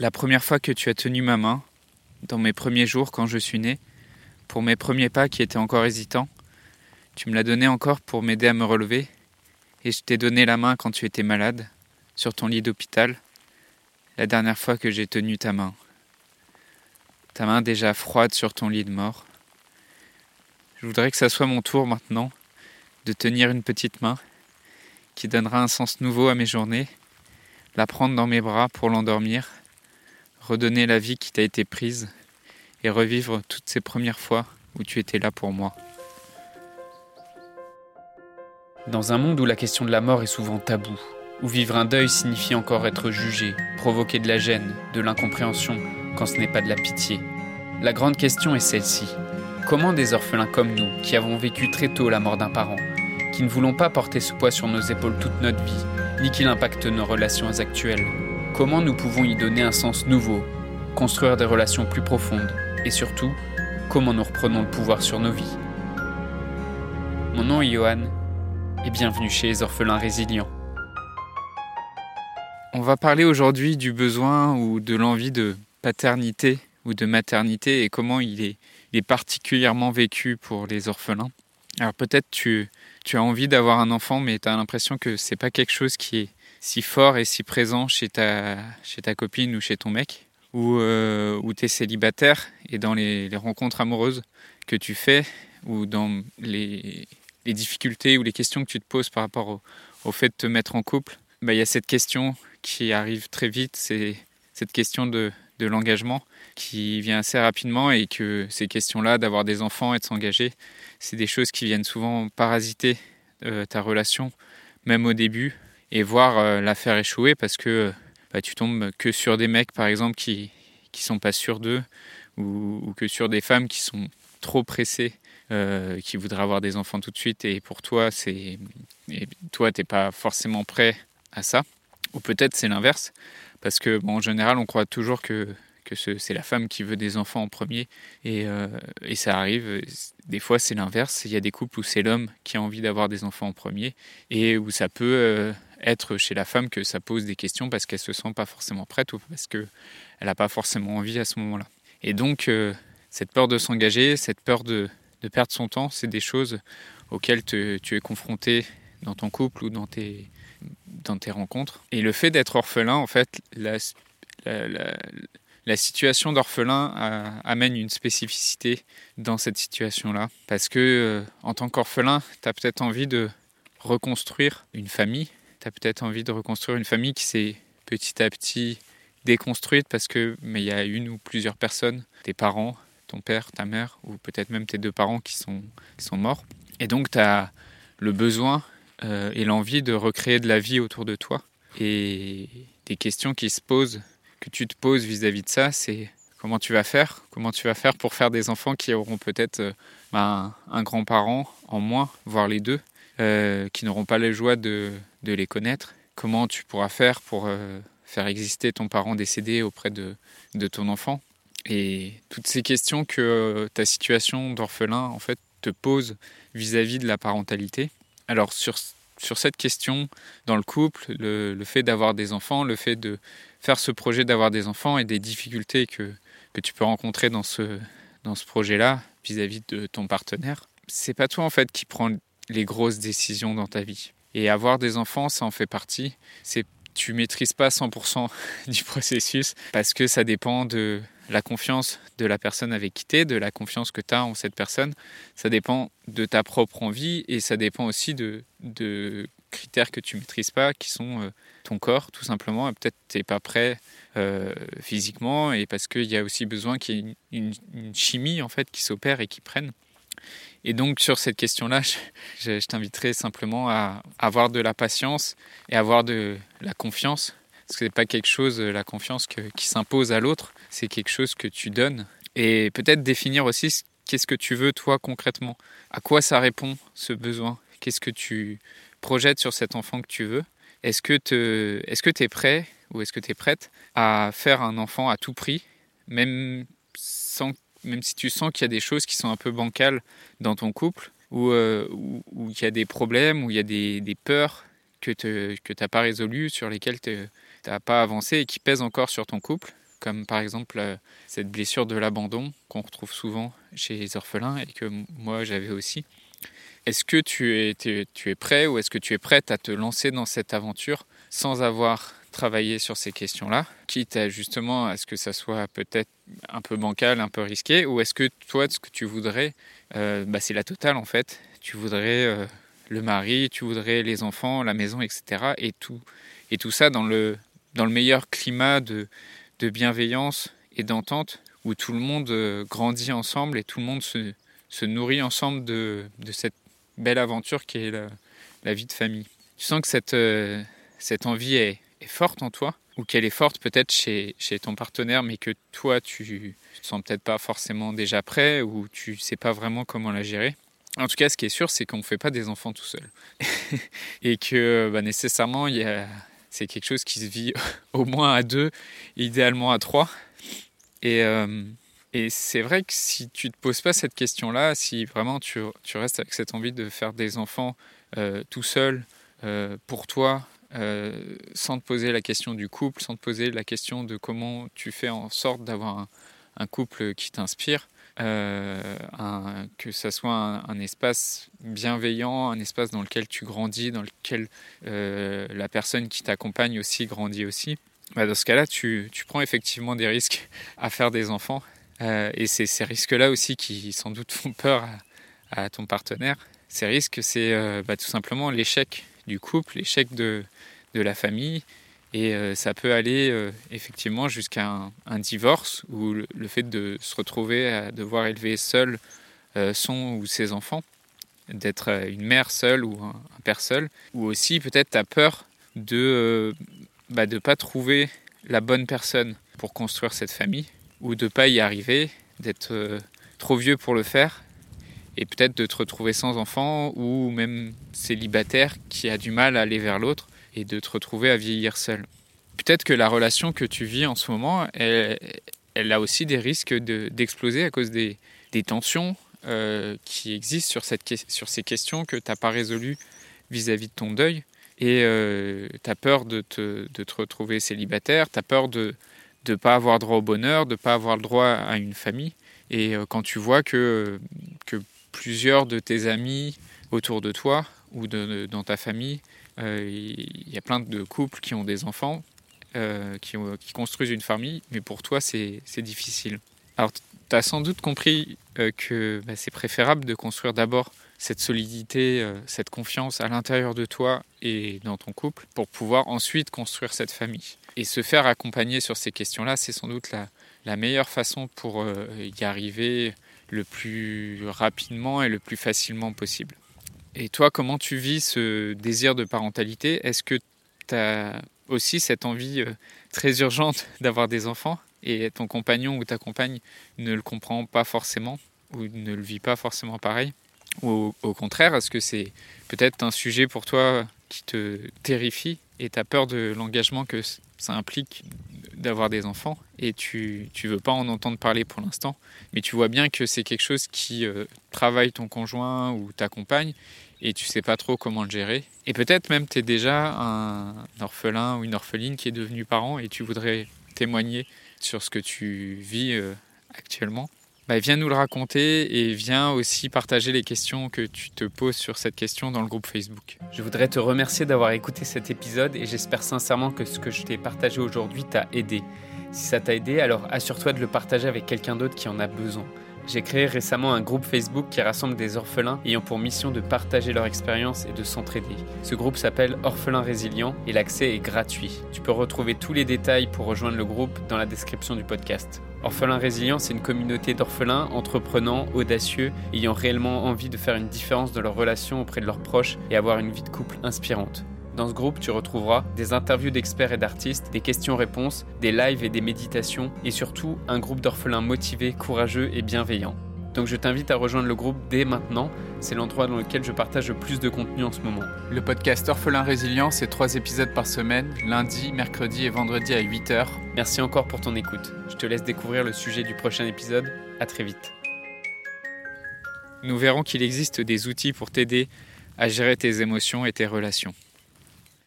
La première fois que tu as tenu ma main, dans mes premiers jours quand je suis né, pour mes premiers pas qui étaient encore hésitants, tu me l'as donné encore pour m'aider à me relever, et je t'ai donné la main quand tu étais malade, sur ton lit d'hôpital, la dernière fois que j'ai tenu ta main. Ta main déjà froide sur ton lit de mort. Je voudrais que ça soit mon tour maintenant de tenir une petite main qui donnera un sens nouveau à mes journées, la prendre dans mes bras pour l'endormir, redonner la vie qui t'a été prise et revivre toutes ces premières fois où tu étais là pour moi. Dans un monde où la question de la mort est souvent taboue, où vivre un deuil signifie encore être jugé, provoquer de la gêne, de l'incompréhension, quand ce n'est pas de la pitié, la grande question est celle-ci. Comment des orphelins comme nous, qui avons vécu très tôt la mort d'un parent, qui ne voulons pas porter ce poids sur nos épaules toute notre vie, ni qu'il impacte nos relations actuelles, comment nous pouvons y donner un sens nouveau, construire des relations plus profondes, et surtout, comment nous reprenons le pouvoir sur nos vies Mon nom est Johan, et bienvenue chez les orphelins résilients. On va parler aujourd'hui du besoin ou de l'envie de paternité ou de maternité et comment il est, particulièrement vécu pour les orphelins. Alors peut-être tu, as envie d'avoir un enfant, mais tu as l'impression que c'est pas quelque chose qui est si fort et si présent chez ta, chez ta copine ou chez ton mec, ou euh, tu es célibataire et dans les, rencontres amoureuses que tu fais, ou dans les, difficultés ou les questions que tu te poses par rapport au, fait de te mettre en couple, bah, il y a cette question qui arrive très vite, c'est cette question de, de l'engagement qui vient assez rapidement et que ces questions-là, d'avoir des enfants et de s'engager, c'est des choses qui viennent souvent parasiter euh, ta relation, même au début, et voir euh, la faire échouer parce que bah, tu tombes que sur des mecs, par exemple, qui qui sont pas sûrs d'eux, ou, que sur des femmes qui sont trop pressées, euh, qui voudraient avoir des enfants tout de suite, et pour toi, c'est et toi, t'es pas forcément prêt à ça, ou peut-être c'est l'inverse, parce que bon, en général, on croit toujours que que c'est la femme qui veut des enfants en premier. Et, euh, et ça arrive, des fois c'est l'inverse. Il y a des couples où c'est l'homme qui a envie d'avoir des enfants en premier. Et où ça peut euh, être chez la femme que ça pose des questions parce qu'elle se sent pas forcément prête ou parce qu'elle n'a pas forcément envie à ce moment-là. Et donc, euh, cette peur de s'engager, cette peur de, perdre son temps, c'est des choses auxquelles tu es confronté dans ton couple ou dans tes, dans tes rencontres. Et le fait d'être orphelin, en fait, la, la, situation d'orphelin amène une spécificité dans cette situation-là. Parce que euh, en tant qu'orphelin, tu as peut-être envie de reconstruire une famille. Tu as peut-être envie de reconstruire une famille qui s'est petit à petit déconstruite parce que mais il y a une ou plusieurs personnes, tes parents, ton père, ta mère, ou peut-être même tes deux parents qui sont, qui sont morts. Et donc tu as le besoin euh, et l'envie de recréer de la vie autour de toi. Et des questions qui se posent que tu te poses vis-à-vis de ça, c'est comment tu vas faire? Comment tu vas faire pour faire des enfants qui auront peut-être euh, ben, un grand-parent en moins, voire les deux, euh, qui n'auront pas la joie de, les connaître Comment tu pourras faire pour euh, faire exister ton parent décédé auprès de, ton enfant? Et toutes ces questions que ta situation d'orphelin en fait te pose vis-à-vis de la parentalité. Alors sur sur cette question dans le couple, le, fait d'avoir des enfants, le fait de faire ce projet d'avoir des enfants et des difficultés que, que tu peux rencontrer dans ce, dans ce projet-là vis-à-vis de ton partenaire, c'est pas toi en fait qui prends les grosses décisions dans ta vie. Et avoir des enfants, ça en fait partie. C'est tu maîtrises pas 100% du processus parce que ça dépend de la confiance de la personne avec qui tu es, de la confiance que tu as en cette personne. Ça dépend de ta propre envie et ça dépend aussi de, de critères que tu maîtrises pas, qui sont euh, ton corps, tout simplement. Peut-être tu n'es pas prêt euh, physiquement et parce qu'il y a aussi besoin qu'il y ait une, chimie en fait qui s'opère et qui prenne. Et donc sur cette question-là, je, je, t'inviterai simplement à avoir de la patience et avoir de la confiance. Parce que ce n'est pas quelque chose, la confiance qui s'impose à l'autre, c'est quelque chose que tu donnes. Et peut-être définir aussi qu'est-ce que tu veux toi concrètement. À quoi ça répond ce besoin? Qu'est-ce que tu projette sur cet enfant que tu veux? Est-ce que tu es prêt ou est-ce que tu es prête à faire un enfant à tout prix, même, sans, même si tu sens qu'il y a des choses qui sont un peu bancales dans ton couple, ou euh, où, il y a des problèmes, où il y a des, des peurs que tu n'as pas résolues, sur lesquelles tu n'as pas avancé et qui pèsent encore sur ton couple comme par exemple euh, cette blessure de l'abandon qu'on retrouve souvent chez les orphelins et que moi j'avais aussi. Est-ce que tu es, tu es prêt ou est-ce que tu es prête à te lancer dans cette aventure sans avoir travaillé sur ces questions-là, quitte à justement à ce que ça soit peut-être un peu bancal, un peu risqué, ou est-ce que toi, ce que tu voudrais, euh, bah, c'est la totale en fait. Tu voudrais euh, le mari, tu voudrais les enfants, la maison, etc. Et tout, et tout ça dans le, dans le meilleur climat de, de bienveillance et d'entente, où tout le monde euh, grandit ensemble et tout le monde se, se nourrit ensemble de, de cette belle aventure qui est la, vie de famille. Tu sens que cette, cette envie est, forte en toi, ou qu'elle est forte peut-être chez, chez ton partenaire, mais que toi, tu ne sens peut-être pas forcément déjà prêt, ou tu sais pas vraiment comment la gérer? En tout cas, ce qui est sûr, c'est qu'on ne fait pas des enfants tout seul. et que bah, nécessairement, c'est quelque chose qui se vit au moins à deux, idéalement à trois. Et, euh, et c'est vrai que si tu te poses pas cette question-là, si vraiment tu, tu, restes avec cette envie de faire des enfants euh, tout seul, euh, pour toi, euh, sans te poser la question du couple, sans te poser la question de comment tu fais en sorte d'avoir un, couple qui t'inspire, que ça soit un, espace bienveillant, un espace dans lequel tu grandis, dans lequel la personne qui t'accompagne aussi grandit aussi. Bah dans ce cas-là, tu, prends effectivement des risques à faire des enfants euh, et c'est ces risques-là aussi qui sans doute font peur à, ton partenaire. Ces risques, c'est euh, bah, tout simplement l'échec du couple, l'échec de, de, la famille. Et euh, ça peut aller effectivement jusqu'à un, divorce ou le, fait de se retrouver à devoir élever seul son ou ses enfants, d'être une mère seule ou un, père seul. Ou aussi peut-être tu as peur de ne bah, pas trouver la bonne personne pour construire cette famille ou de pas y arriver, d'être euh, trop vieux pour le faire et peut-être de te retrouver sans enfant ou même célibataire qui a du mal à aller vers l'autre et de te retrouver à vieillir seul. Peut-être que la relation que tu vis en ce moment, elle, elle a aussi des risques d'exploser à cause des, des tensions euh, qui existent sur, cette, sur ces questions que tu n'as pas résolues vis-à-vis de ton deuil. Et euh, tu as peur de te, de te retrouver célibataire, tu as peur de, ne pas avoir droit au bonheur, de ne pas avoir le droit à une famille. Et euh, quand tu vois que, que plusieurs de tes amis autour de toi ou dans ta famille, euh, il y a plein de couples qui ont des enfants, euh, qui, construisent une famille, mais pour toi c'est difficile. Alors tu as sans doute compris que bah, c'est préférable de construire d'abord cette solidité, cette confiance à l'intérieur de toi et dans ton couple pour pouvoir ensuite construire cette famille. Et se faire accompagner sur ces questions-là, c'est sans doute la, meilleure façon pour euh, y arriver le plus rapidement et le plus facilement possible. Et toi, comment tu vis ce désir de parentalité? Est-ce que tu as aussi cette envie euh, très urgente d'avoir des enfants et ton compagnon ou ta compagne ne le comprend pas forcément ou ne le vit pas forcément pareil? Ou au contraire, est-ce que c'est peut-être un sujet pour toi qui te terrifie et tu as peur de l'engagement que ça implique d'avoir des enfants et tu ne veux pas en entendre parler pour l'instant, mais tu vois bien que c'est quelque chose qui euh, travaille ton conjoint ou ta compagne et tu sais pas trop comment le gérer. Et peut-être même tu es déjà un orphelin ou une orpheline qui est devenu parent et tu voudrais témoigner sur ce que tu vis euh, actuellement. Bah, viens nous le raconter et viens aussi partager les questions que tu te poses sur cette question dans le groupe Facebook. Je voudrais te remercier d'avoir écouté cet épisode et j'espère sincèrement que ce que je t'ai partagé aujourd'hui t'a aidé. Si ça t'a aidé, alors assure-toi de le partager avec quelqu'un d'autre qui en a besoin. J'ai créé récemment un groupe Facebook qui rassemble des orphelins ayant pour mission de partager leur expérience et de s'entraider. Ce groupe s'appelle Orphelins Résilients et l'accès est gratuit. Tu peux retrouver tous les détails pour rejoindre le groupe dans la description du podcast. Orphelins Résilients, c'est une communauté d'orphelins entreprenants, audacieux, ayant réellement envie de faire une différence dans leurs relations auprès de leurs proches et avoir une vie de couple inspirante. Dans ce groupe, tu retrouveras des interviews d'experts et d'artistes, des questions-réponses, des lives et des méditations, et surtout un groupe d'orphelins motivés, courageux et bienveillants. Donc je t'invite à rejoindre le groupe dès maintenant, c'est l'endroit dans lequel je partage le plus de contenu en ce moment. Le podcast Orphelin Résilient, c'est trois épisodes par semaine, lundi, mercredi et vendredi à 8h. Merci encore pour ton écoute. Je te laisse découvrir le sujet du prochain épisode. À très vite. Nous verrons qu'il existe des outils pour t'aider à gérer tes émotions et tes relations.